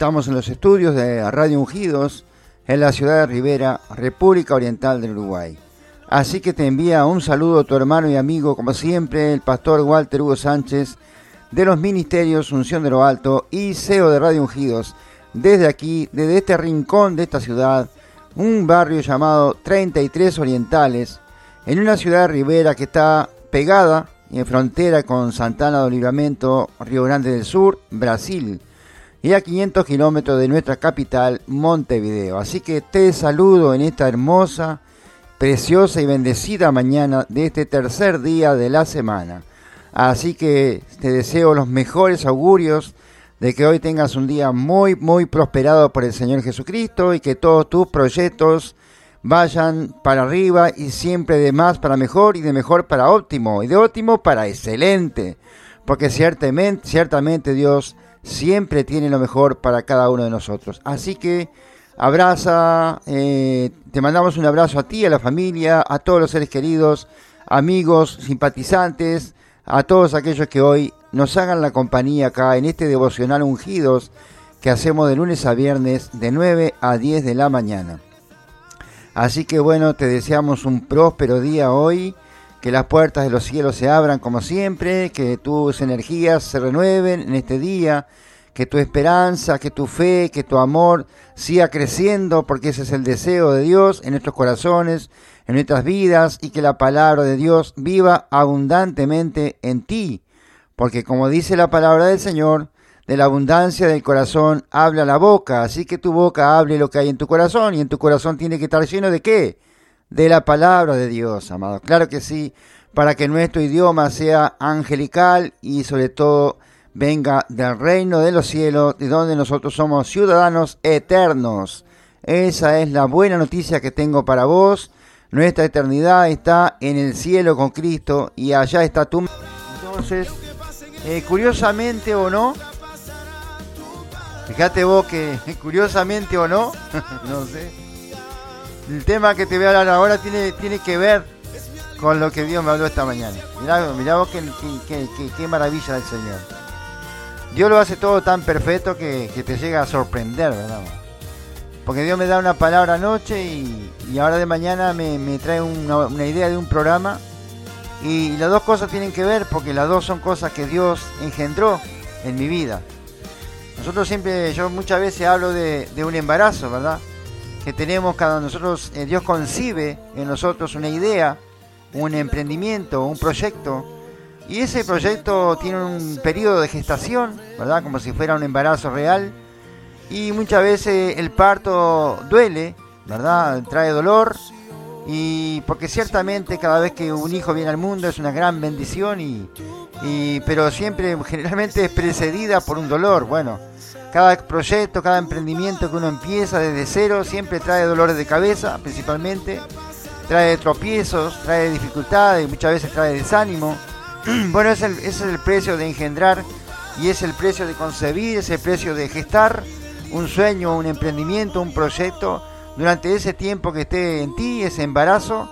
Estamos en los estudios de Radio Ungidos en la ciudad de Rivera, República Oriental del Uruguay. Así que te envía un saludo a tu hermano y amigo, como siempre, el pastor Walter Hugo Sánchez, de los Ministerios Unción de lo Alto y CEO de Radio Ungidos, desde aquí, desde este rincón de esta ciudad, un barrio llamado 33 Orientales, en una ciudad de Rivera que está pegada en frontera con Santana de Livramento, Río Grande del Sur, Brasil, y a 500 kilómetros de nuestra capital, Montevideo. Así que te saludo en esta hermosa, preciosa y bendecida mañana de este tercer día de la semana. Así que te deseo los mejores augurios de que hoy tengas un día muy, muy prosperado por el Señor Jesucristo y que todos tus proyectos vayan para arriba y siempre de más para mejor y de mejor para óptimo y de óptimo para excelente. Porque ciertamente, ciertamente Dios siempre tiene lo mejor para cada uno de nosotros. Así que abraza, eh, te mandamos un abrazo a ti, a la familia, a todos los seres queridos, amigos, simpatizantes a todos aquellos que hoy nos hagan la compañía acá en este devocional ungidos que hacemos de lunes a viernes de 9 a 10 de la mañana. Así que bueno, te deseamos un próspero día hoy, que las puertas de los cielos se abran como siempre, que tus energías se renueven en este día, que tu esperanza, que tu fe, que tu amor siga creciendo, porque ese es el deseo de Dios en nuestros corazones, en nuestras vidas, y que la palabra de Dios viva abundantemente en ti, porque como dice la palabra del Señor, de la abundancia del corazón habla la boca, así que tu boca hable lo que hay en tu corazón, y en tu corazón tiene que estar lleno de qué? De la palabra de Dios, amado. Claro que sí, para que nuestro idioma sea angelical y sobre todo venga del reino de los cielos, de donde nosotros somos ciudadanos eternos. Esa es la buena noticia que tengo para vos. Nuestra eternidad está en el cielo con Cristo y allá está tu... Entonces, eh, curiosamente o no, fíjate vos que curiosamente o no, no sé, el tema que te voy a hablar ahora tiene, tiene que ver con lo que Dios me habló esta mañana. Mirá, vos qué, qué maravilla del Señor. Dios lo hace todo tan perfecto que, te llega a sorprender, ¿verdad? Porque Dios me da una palabra anoche y, ahora de mañana me, trae una, idea de un programa. Y, las dos cosas tienen que ver porque las dos son cosas que Dios engendró en mi vida. Nosotros siempre, yo muchas veces hablo de, un embarazo, ¿verdad? Que tenemos cada nosotros, eh, Dios concibe en nosotros una idea, un emprendimiento, un proyecto y ese proyecto tiene un periodo de gestación, ¿verdad? Como si fuera un embarazo real. Y muchas veces el parto duele, ¿verdad? Trae dolor. Y porque ciertamente cada vez que un hijo viene al mundo es una gran bendición, y, pero siempre, generalmente es precedida por un dolor. Bueno, cada proyecto, cada emprendimiento que uno empieza desde cero siempre trae dolores de cabeza, principalmente. Trae tropiezos, trae dificultades, muchas veces trae desánimo. bueno, ese es el precio de engendrar y es el precio de concebir, es el precio de gestar un sueño, un emprendimiento, un proyecto durante ese tiempo que esté en ti, ese embarazo,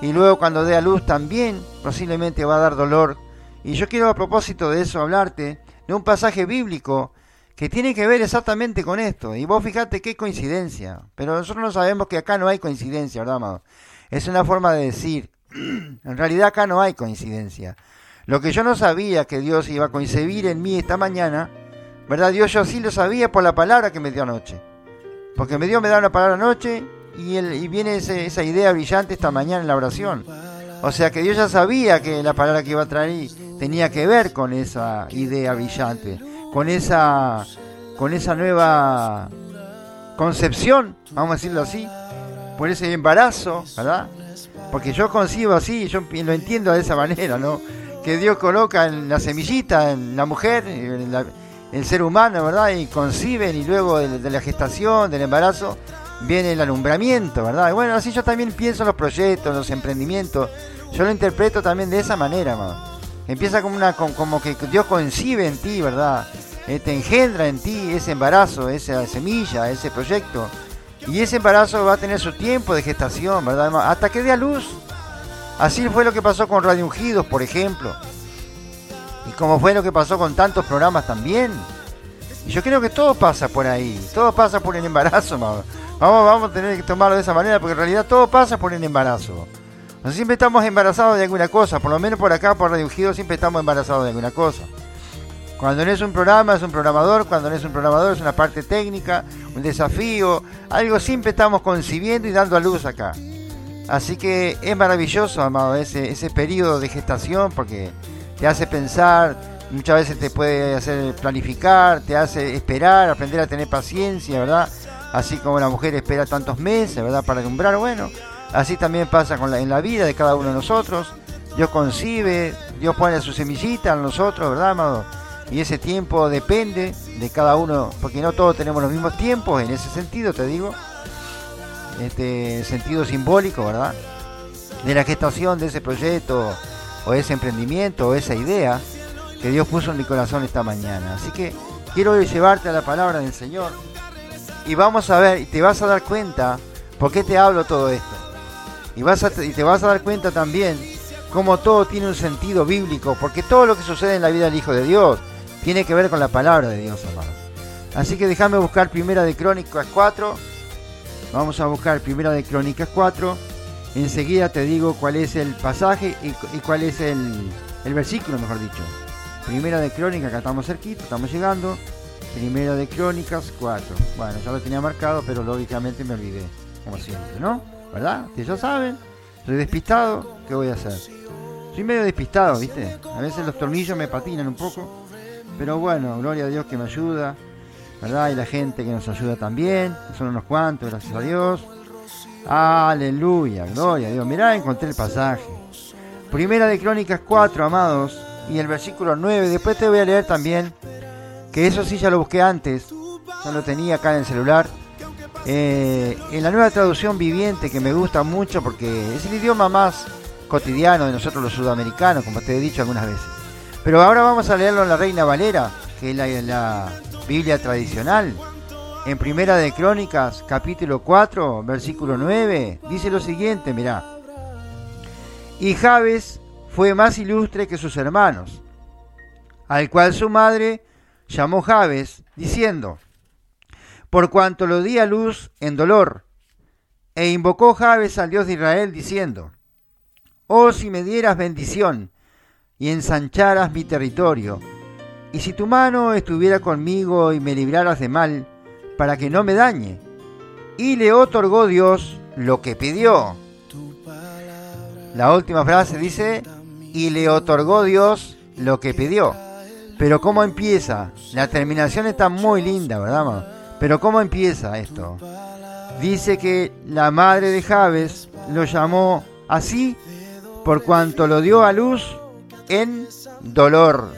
y luego cuando dé a luz también posiblemente va a dar dolor. Y yo quiero a propósito de eso hablarte de un pasaje bíblico que tiene que ver exactamente con esto. Y vos fíjate qué coincidencia. Pero nosotros no sabemos que acá no hay coincidencia, ¿verdad, amado? Es una forma de decir, en realidad acá no hay coincidencia. Lo que yo no sabía que Dios iba a concebir en mí esta mañana, ¿verdad? Dios yo sí lo sabía por la palabra que me dio anoche. Porque me dio, me da una palabra anoche y, y viene esa idea brillante esta mañana en la oración. O sea que Dios ya sabía que la palabra que iba a traer tenía que ver con esa idea brillante, con esa, con esa nueva concepción, vamos a decirlo así, por ese embarazo, ¿verdad? Porque yo concibo así, yo lo entiendo de esa manera, ¿no? que Dios coloca en la semillita, en la mujer, en el ser humano, ¿verdad? Y conciben y luego de, la gestación, del embarazo, viene el alumbramiento, ¿verdad? Y bueno, así yo también pienso en los proyectos, en los emprendimientos. Yo lo interpreto también de esa manera, Empieza como, una, como que Dios concibe en ti, ¿verdad? Eh, te engendra en ti ese embarazo, esa semilla, ese proyecto. Y ese embarazo va a tener su tiempo de gestación, ¿verdad? Hasta que dé a luz. Así fue lo que pasó con Radio Ungidos, por ejemplo. Y como fue lo que pasó con tantos programas también. Y yo creo que todo pasa por ahí. Todo pasa por el embarazo, Vamos, vamos a tener que tomarlo de esa manera, porque en realidad todo pasa por el embarazo. Siempre estamos embarazados de alguna cosa. Por lo menos por acá, por Radio Ungidos, siempre estamos embarazados de alguna cosa. Cuando no es un programa, es un programador. Cuando no es un programador, es una parte técnica, un desafío. Algo siempre estamos concibiendo y dando a luz acá. Así que es maravilloso, amado, ese, ese periodo de gestación porque te hace pensar, muchas veces te puede hacer planificar, te hace esperar, aprender a tener paciencia, ¿verdad? Así como la mujer espera tantos meses, ¿verdad? Para alumbrar, bueno, así también pasa con la, en la vida de cada uno de nosotros. Dios concibe, Dios pone su semillita en nosotros, ¿verdad, amado? y ese tiempo depende de cada uno, porque no todos tenemos los mismos tiempos en ese sentido, te digo, este sentido simbólico, ¿verdad? De la gestación de ese proyecto o ese emprendimiento o esa idea que Dios puso en mi corazón esta mañana. Así que quiero llevarte a la palabra del Señor y vamos a ver, y te vas a dar cuenta por qué te hablo todo esto. Y, te vas a dar cuenta también cómo todo tiene un sentido bíblico, porque todo lo que sucede en la vida del Hijo de Dios tiene que ver con la palabra de Dios, amado. Así que déjame buscar Primera de Crónicas 4. Vamos a buscar Primera de Crónicas 4. Enseguida te digo cuál es el pasaje y, cuál es el, el, versículo, mejor dicho. Primera de Crónicas, acá estamos cerquita, estamos llegando. Primera de Crónicas 4. Bueno, ya lo tenía marcado, pero lógicamente me olvidé, como siempre, ¿no? ¿Verdad? Ustedes ya saben, soy despistado, ¿qué voy a hacer? Soy medio despistado, ¿viste? A veces los tornillos me patinan un poco. Pero bueno, gloria a Dios que me ayuda, ¿verdad? Y la gente que nos ayuda también, son unos cuantos, gracias a Dios. Aleluya, gloria a Dios. Mirá, encontré el pasaje. Primera de Crónicas 4, amados, y el versículo 9. Después te voy a leer también, que eso sí ya lo busqué antes, ya lo tenía acá en el celular. Eh, en la nueva traducción viviente, que me gusta mucho porque es el idioma más cotidiano de nosotros los sudamericanos, como te he dicho algunas veces. Pero ahora vamos a leerlo en la Reina Valera, que es la, Biblia tradicional. En Primera de Crónicas, capítulo 4, versículo 9, dice lo siguiente, mirá. Y Jabes fue más ilustre que sus hermanos, al cual su madre llamó Jabes, diciendo, por cuanto lo di a luz en dolor, e invocó Jabes al Dios de Israel, diciendo, oh si me dieras bendición, y ensancharas mi territorio. Y si tu mano estuviera conmigo y me libraras de mal, para que no me dañe. Y le otorgó Dios lo que pidió. La última frase dice, y le otorgó Dios lo que pidió. Pero ¿cómo empieza? La terminación está muy linda, ¿verdad? Pero ¿cómo empieza esto? Dice que la madre de Javes lo llamó así por cuanto lo dio a luz en dolor.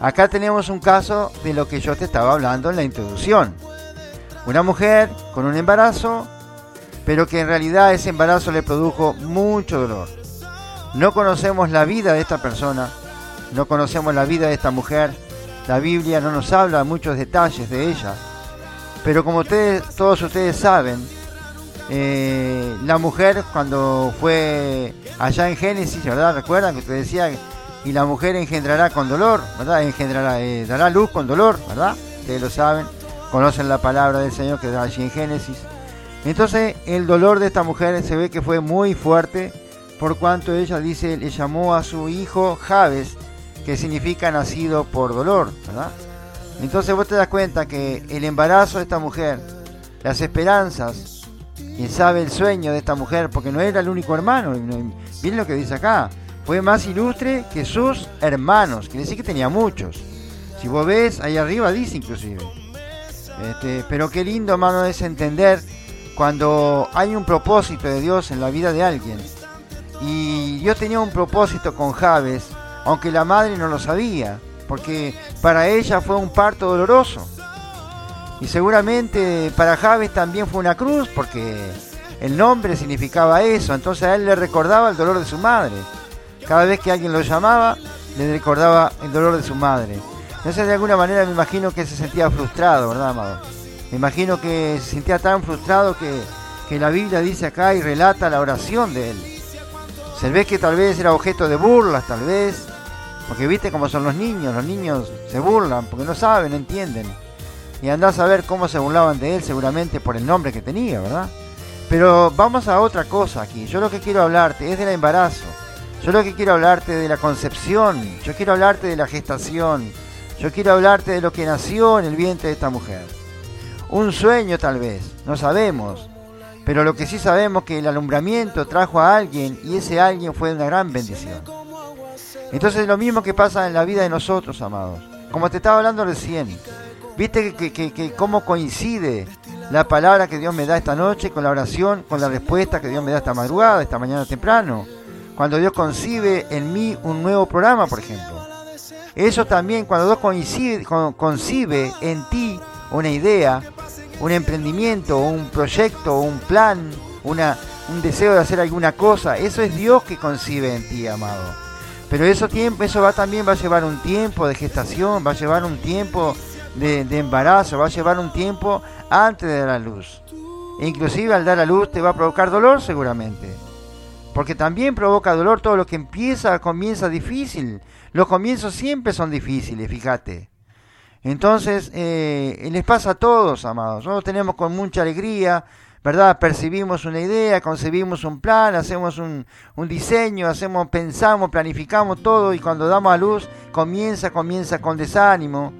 Acá tenemos un caso de lo que yo te estaba hablando en la introducción. Una mujer con un embarazo, pero que en realidad ese embarazo le produjo mucho dolor. No conocemos la vida de esta persona, no conocemos la vida de esta mujer. La Biblia no nos habla muchos detalles de ella. Pero como ustedes, todos ustedes saben, eh, la mujer cuando fue allá en Génesis, ¿verdad? Recuerdan que te decía, y la mujer engendrará con dolor, ¿verdad? Engendrará, eh, dará luz con dolor, ¿verdad? Ustedes lo saben, conocen la palabra del Señor que da allí en Génesis. Entonces el dolor de esta mujer se ve que fue muy fuerte, por cuanto ella dice, le llamó a su hijo Javes, que significa nacido por dolor, ¿verdad? Entonces vos te das cuenta que el embarazo de esta mujer, las esperanzas, y sabe el sueño de esta mujer, porque no era el único hermano. Miren lo que dice acá. Fue más ilustre que sus hermanos. Quiere decir que tenía muchos. Si vos ves, ahí arriba dice inclusive. Este, pero qué lindo, hermano, es entender cuando hay un propósito de Dios en la vida de alguien. Y Dios tenía un propósito con Javes, aunque la madre no lo sabía, porque para ella fue un parto doloroso. Y seguramente para Javes también fue una cruz porque el nombre significaba eso. Entonces a él le recordaba el dolor de su madre. Cada vez que alguien lo llamaba, le recordaba el dolor de su madre. Entonces de alguna manera me imagino que se sentía frustrado, ¿verdad, amado? Me imagino que se sentía tan frustrado que, que la Biblia dice acá y relata la oración de él. Se ve que tal vez era objeto de burlas, tal vez, porque viste cómo son los niños, los niños se burlan porque no saben, no entienden. Y andás a ver cómo se burlaban de él, seguramente por el nombre que tenía, ¿verdad? Pero vamos a otra cosa aquí. Yo lo que quiero hablarte es del embarazo. Yo lo que quiero hablarte de la concepción. Yo quiero hablarte de la gestación. Yo quiero hablarte de lo que nació en el vientre de esta mujer. Un sueño tal vez, no sabemos. Pero lo que sí sabemos es que el alumbramiento trajo a alguien y ese alguien fue una gran bendición. Entonces lo mismo que pasa en la vida de nosotros, amados. Como te estaba hablando recién. Viste que, que, cómo coincide la palabra que Dios me da esta noche con la oración, con la respuesta que Dios me da esta madrugada, esta mañana temprano. Cuando Dios concibe en mí un nuevo programa, por ejemplo. Eso también, cuando Dios coincide, concibe en ti una idea, un emprendimiento, un proyecto, un plan, una, un deseo de hacer alguna cosa, eso es Dios que concibe en ti, amado. Pero eso, tiempo, eso va, también va a llevar un tiempo de gestación, va a llevar un tiempo de, embarazo, va a llevar un tiempo antes de dar a luz. E inclusive al dar a luz te va a provocar dolor seguramente. Porque también provoca dolor todo lo que empieza, comienza difícil. Los comienzos siempre son difíciles, fíjate. Entonces, eh, les pasa a todos, amados. Nosotros tenemos con mucha alegría ¿verdad? Percibimos una idea, concebimos un plan, hacemos un, diseño, hacemos, pensamos, planificamos todo y cuando damos a luz comienza, comienza con desánimo,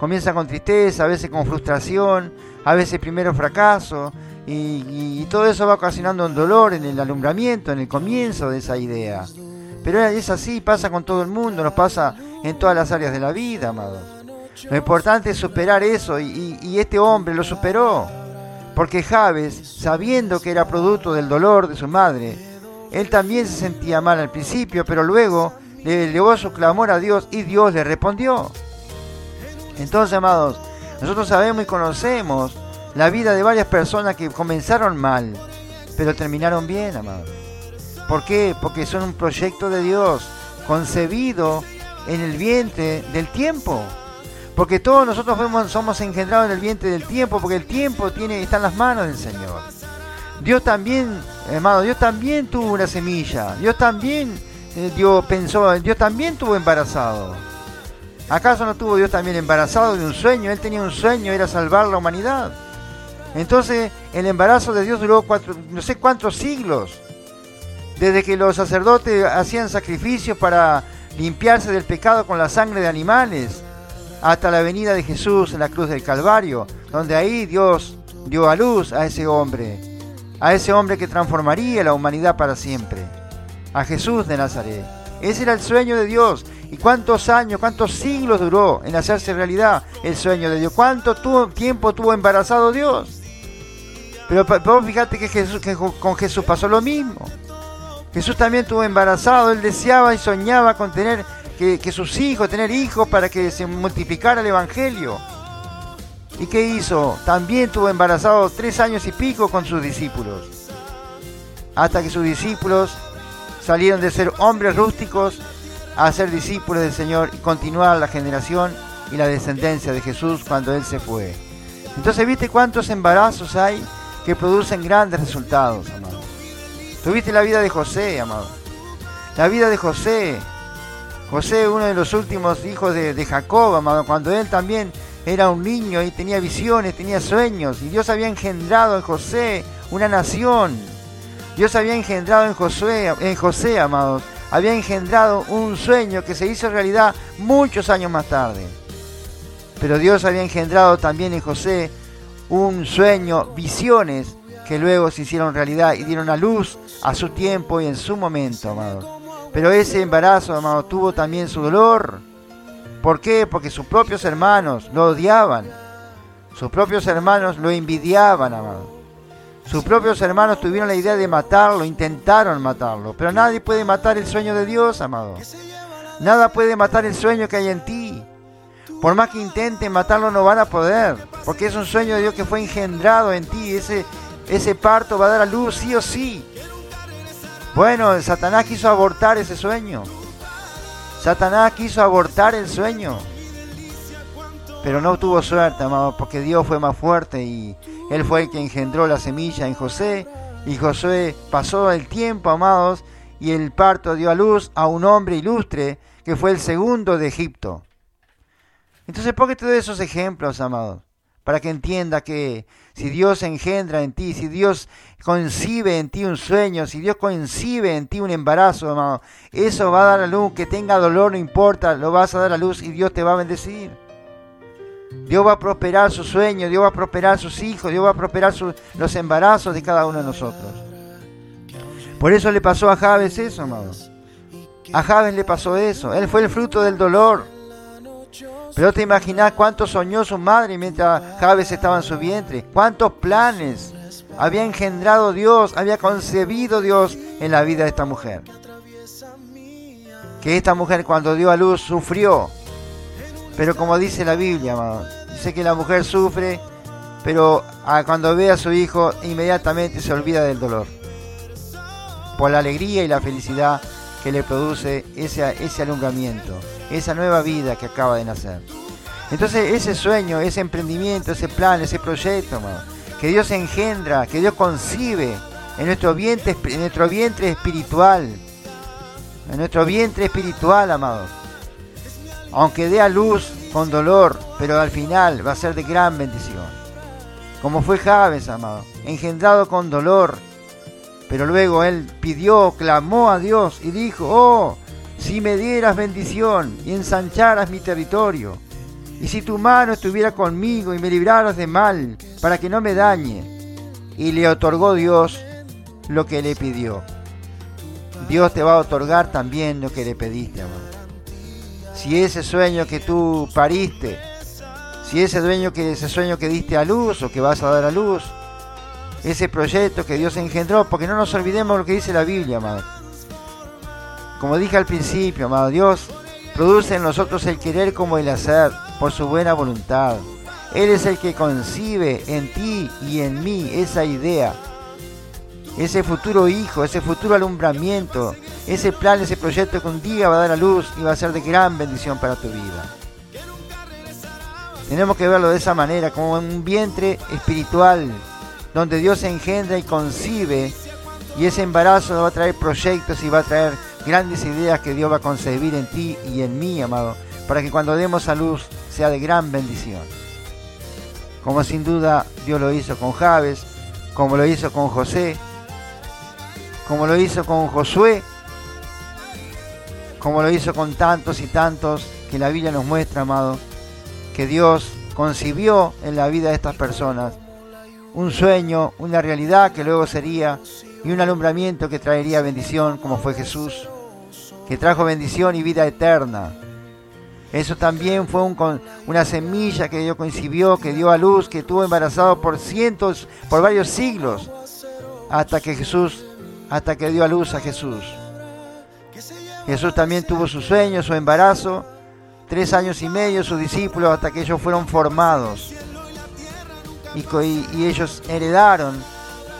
comienza con tristeza, a veces con frustración, a veces primero fracaso y, todo eso va ocasionando un dolor en el alumbramiento, en el comienzo de esa idea. Pero es así, pasa con todo el mundo, nos pasa en todas las áreas de la vida, amados. Lo importante es superar eso y este hombre lo superó porque Javes, sabiendo que era producto del dolor de su madre, él también se sentía mal al principio, pero luego le elevó su clamor a Dios y Dios le respondió. Entonces, amados, nosotros sabemos y conocemos la vida de varias personas que comenzaron mal, pero terminaron bien, amados. ¿Por qué? Porque son un proyecto de Dios, concebido en el vientre del tiempo. Porque todos nosotros somos engendrados en el vientre del tiempo, porque el tiempo tiene, está en las manos del Señor. Dios también, hermano, Dios también tuvo una semilla. Dios también eh, Dios pensó, Dios también tuvo embarazado. ¿Acaso no tuvo Dios también embarazado de un sueño? Él tenía un sueño, era salvar la humanidad. Entonces, el embarazo de Dios duró cuatro, no sé cuántos siglos. Desde que los sacerdotes hacían sacrificios para limpiarse del pecado con la sangre de animales hasta la venida de Jesús en la cruz del Calvario, donde ahí Dios dio a luz a ese hombre, a ese hombre que transformaría la humanidad para siempre, a Jesús de Nazaret. Ese era el sueño de Dios. ¿Y cuántos años, cuántos siglos duró en hacerse realidad el sueño de Dios? ¿Cuánto tiempo tuvo embarazado Dios? Pero, pero fíjate que, Jesús, que con Jesús pasó lo mismo. Jesús también tuvo embarazado, él deseaba y soñaba con tener que, sus hijos, tener hijos para que se multiplicara el Evangelio. ¿Y qué hizo? También tuvo embarazado tres años y pico con sus discípulos. Hasta que sus discípulos salieron de ser hombres rústicos a ser discípulos del Señor y continuar la generación y la descendencia de Jesús cuando Él se fue. Entonces, ¿viste cuántos embarazos hay que producen grandes resultados, amado? Tuviste la vida de José, amado. La vida de José José, uno de los últimos hijos de, Jacob, amado, cuando él también era un niño y tenía visiones, tenía sueños, y Dios había engendrado en José una nación. Dios había engendrado en José, en José, amados, había engendrado un sueño que se hizo realidad muchos años más tarde. Pero Dios había engendrado también en José un sueño, visiones que luego se hicieron realidad y dieron a luz a su tiempo y en su momento, amados. Pero ese embarazo, amado, tuvo también su dolor. ¿Por qué? Porque sus propios hermanos lo odiaban. Sus propios hermanos lo envidiaban, amado. Sus propios hermanos tuvieron la idea de matarlo, intentaron matarlo. Pero nadie puede matar el sueño de Dios, amado. Nada puede matar el sueño que hay en ti. Por más que intenten matarlo, no van a poder. Porque es un sueño de Dios que fue engendrado en ti. Ese, ese parto va a dar a luz sí o sí. Bueno, Satanás quiso abortar ese sueño. Satanás quiso abortar el sueño. pero no tuvo suerte, amado, porque Dios fue más fuerte y Él fue el que engendró la semilla en José. Y José pasó el tiempo, amados, y el parto dio a luz a un hombre ilustre que fue el segundo de Egipto. Entonces, ¿por qué te doy esos ejemplos, amados? Para que entienda que si Dios engendra en ti, si Dios concibe en ti un sueño, si Dios concibe en ti un embarazo, amado, eso va a dar a luz, que tenga dolor, no importa, lo vas a dar a luz y Dios te va a bendecir. Dios va a prosperar sus sueños, Dios va a prosperar sus hijos, Dios va a prosperar los embarazos de cada uno de nosotros. Por eso le pasó a Javes eso. A Javes le pasó eso. Él fue el fruto del dolor. Pero te imaginas cuánto soñó su madre mientras Javes estaba en su vientre. Cuántos planes había engendrado Dios, había concebido Dios en la vida de esta mujer. Que esta mujer cuando dio a luz sufrió. Pero como dice la Biblia, dice que la mujer sufre, pero cuando ve a su hijo inmediatamente se olvida del dolor por la alegría y la felicidad que le produce ese, ese esa nueva vida que acaba de nacer. Entonces ese sueño, ese emprendimiento, ese plan, ese proyecto, que Dios engendra, que Dios concibe en nuestro vientre, en nuestro vientre espiritual, en nuestro vientre espiritual, amados. Aunque dé a luz con dolor, pero al final va a ser de gran bendición. Como fue Javes, amado, engendrado con dolor, pero luego él pidió, clamó a Dios y dijo, oh, si me dieras bendición y ensancharas mi territorio, y si tu mano estuviera conmigo y me libraras de mal, para que no me dañe. Y le otorgó Dios lo que le pidió. Dios te va a otorgar también lo que le pediste, amor. Si ese sueño que tú pariste, si ese, dueño que, ese sueño que diste a luz o que vas a dar a luz, ese proyecto que Dios engendró, porque no nos olvidemos lo que dice la Biblia, amado. Como dije al principio, amado, Dios produce en nosotros el querer como el hacer, por su buena voluntad. Él es el que concibe en ti y en mí esa idea, ese futuro hijo, ese futuro alumbramiento, ese plan, ese proyecto que un día va a dar a luz y va a ser de gran bendición para tu vida. Tenemos que verlo de esa manera, como un vientre espiritual donde Dios engendra y concibe y ese embarazo va a traer proyectos y va a traer grandes ideas que Dios va a concebir en ti y en mí, amado, para que cuando demos a luz sea de gran bendición. Como sin duda Dios lo hizo con Javes, como lo hizo con José, como lo hizo con Josué, como lo hizo con tantos y tantos que la Biblia nos muestra, amado, que Dios concibió en la vida de estas personas un sueño, una realidad que luego sería y un alumbramiento que traería bendición como fue Jesús, que trajo bendición y vida eterna. Eso también fue una semilla que Dios concibió, que dio a luz, que tuvo embarazado por cientos, por varios siglos, hasta que Jesús, hasta que dio a luz a Jesús. Jesús también tuvo su sueño, su embarazo, tres años y medio sus discípulos hasta que ellos fueron formados y, ellos heredaron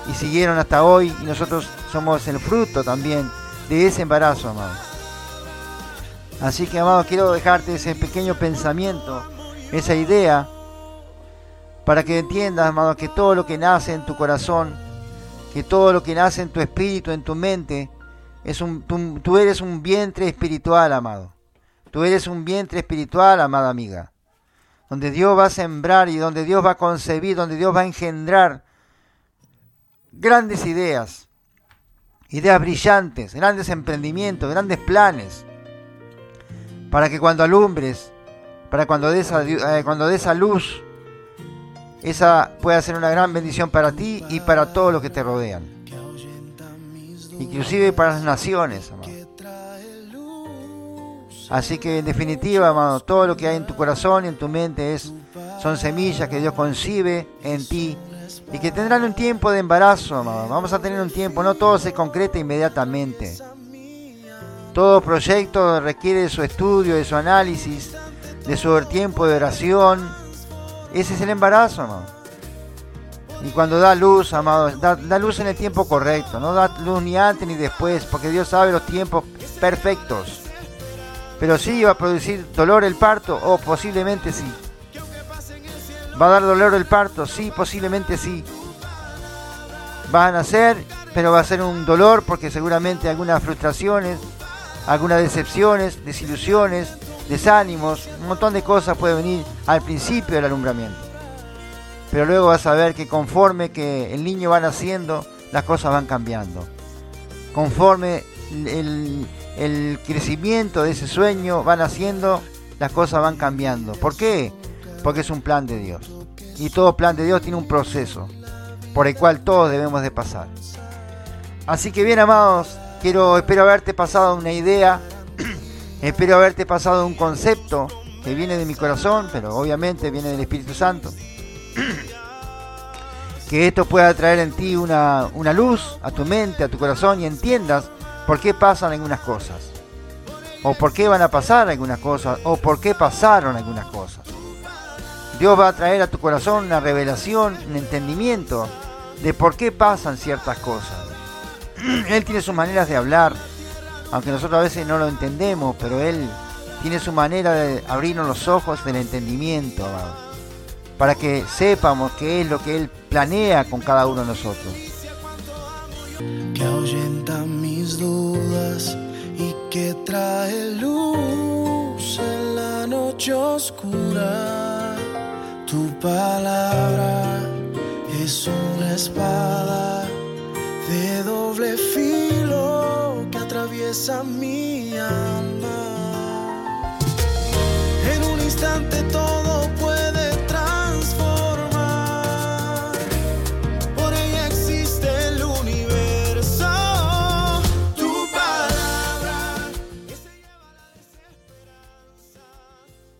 y siguieron hasta hoy y nosotros somos el fruto también de ese embarazo, amado. Así que, amado, quiero dejarte ese pequeño pensamiento, esa idea, para que entiendas, amado, que todo lo que nace en tu corazón, que todo lo que nace en tu espíritu, en tu mente, es un, tú, tú eres un vientre espiritual, amado. Tú eres un vientre espiritual, amada amiga donde Dios va a sembrar y donde Dios va a concebir, donde Dios va a engendrar grandes ideas, ideas brillantes, grandes emprendimientos, grandes planes, para que cuando alumbres, para cuando des eh, cuando des a luz, esa pueda ser una gran bendición para ti y para todos los que te rodean, inclusive para las naciones, amado. Así que en definitiva, amado, todo lo que hay en tu corazón y en tu mente es, son semillas que Dios concibe en ti y que tendrán un tiempo de embarazo, amado. Vamos a tener un tiempo, no todo se concreta inmediatamente. Todo proyecto requiere de su estudio, de su análisis, de su tiempo de oración. Ese es el embarazo, amado. Y cuando da luz, amado, da, da, luz en el tiempo correcto, no da luz ni antes ni después, porque Dios sabe los tiempos perfectos. Pero sí iba a producir dolor el parto, o posiblemente sí. ¿Va a dar dolor el parto? Sí, posiblemente sí. Van a nacer, pero va a ser un dolor porque seguramente algunas frustraciones, algunas decepciones, desilusiones, desánimos, un montón de cosas puede venir al principio del alumbramiento. Pero luego vas a ver que conforme que el niño va naciendo, las cosas van cambiando. Conforme el, el crecimiento de ese sueño va naciendo, las cosas van cambiando. ¿Por qué? Porque es un plan de Dios. Y todo plan de Dios tiene un proceso por el cual todos debemos de pasar. Así que bien amados, quiero espero haberte pasado una idea, espero haberte pasado un concepto que viene de mi corazón, pero obviamente viene del Espíritu Santo. que esto pueda traer en ti una, una luz a tu mente, a tu corazón y entiendas por qué pasan algunas cosas. O por qué van a pasar algunas cosas. O por qué pasaron algunas cosas. Dios va a traer a tu corazón una revelación, un entendimiento de por qué pasan ciertas cosas. Él tiene sus maneras de hablar, aunque nosotros a veces no lo entendemos, pero Él tiene su manera de abrirnos los ojos del entendimiento, para que sepamos qué es lo que Él planea con cada uno de nosotros. Que ahuyenta mis dudas y que trae luz en la noche oscura. Tu palabra es una espada de doble filo que atraviesa mi alma. En un instante